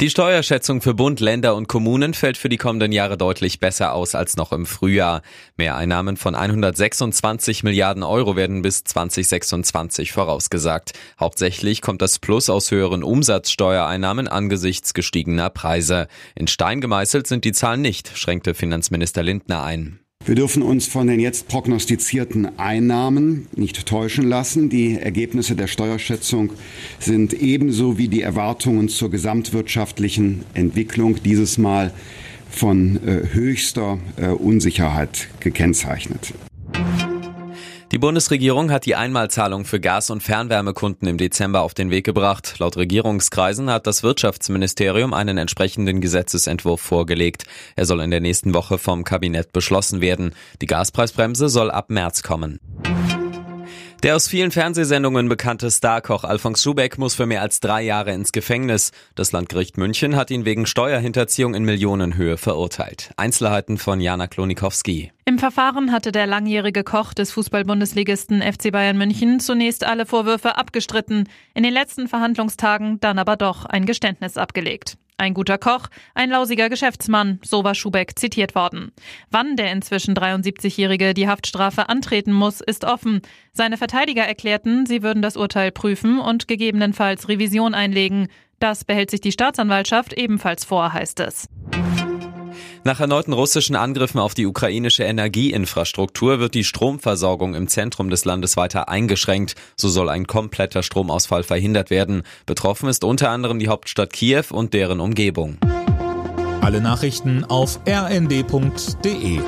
Die Steuerschätzung für Bund, Länder und Kommunen fällt für die kommenden Jahre deutlich besser aus als noch im Frühjahr. Mehreinnahmen von 126 Milliarden Euro werden bis 2026 vorausgesagt. Hauptsächlich kommt das Plus aus höheren Umsatzsteuereinnahmen angesichts gestiegener Preise. In Stein gemeißelt sind die Zahlen nicht, schränkte Finanzminister Lindner ein. Wir dürfen uns von den jetzt prognostizierten Einnahmen nicht täuschen lassen. Die Ergebnisse der Steuerschätzung sind ebenso wie die Erwartungen zur gesamtwirtschaftlichen Entwicklung dieses Mal von äh, höchster äh, Unsicherheit gekennzeichnet. Die Bundesregierung hat die Einmalzahlung für Gas- und Fernwärmekunden im Dezember auf den Weg gebracht. Laut Regierungskreisen hat das Wirtschaftsministerium einen entsprechenden Gesetzesentwurf vorgelegt. Er soll in der nächsten Woche vom Kabinett beschlossen werden. Die Gaspreisbremse soll ab März kommen. Der aus vielen Fernsehsendungen bekannte Starkoch Alfons Schubeck muss für mehr als drei Jahre ins Gefängnis. Das Landgericht München hat ihn wegen Steuerhinterziehung in Millionenhöhe verurteilt. Einzelheiten von Jana Klonikowski. Im Verfahren hatte der langjährige Koch des Fußballbundesligisten FC Bayern München zunächst alle Vorwürfe abgestritten, in den letzten Verhandlungstagen dann aber doch ein Geständnis abgelegt. Ein guter Koch, ein lausiger Geschäftsmann, so war Schubeck zitiert worden. Wann der inzwischen 73-Jährige die Haftstrafe antreten muss, ist offen. Seine Verteidiger erklärten, sie würden das Urteil prüfen und gegebenenfalls Revision einlegen. Das behält sich die Staatsanwaltschaft ebenfalls vor, heißt es. Nach erneuten russischen Angriffen auf die ukrainische Energieinfrastruktur wird die Stromversorgung im Zentrum des Landes weiter eingeschränkt. So soll ein kompletter Stromausfall verhindert werden. Betroffen ist unter anderem die Hauptstadt Kiew und deren Umgebung. Alle Nachrichten auf rnd.de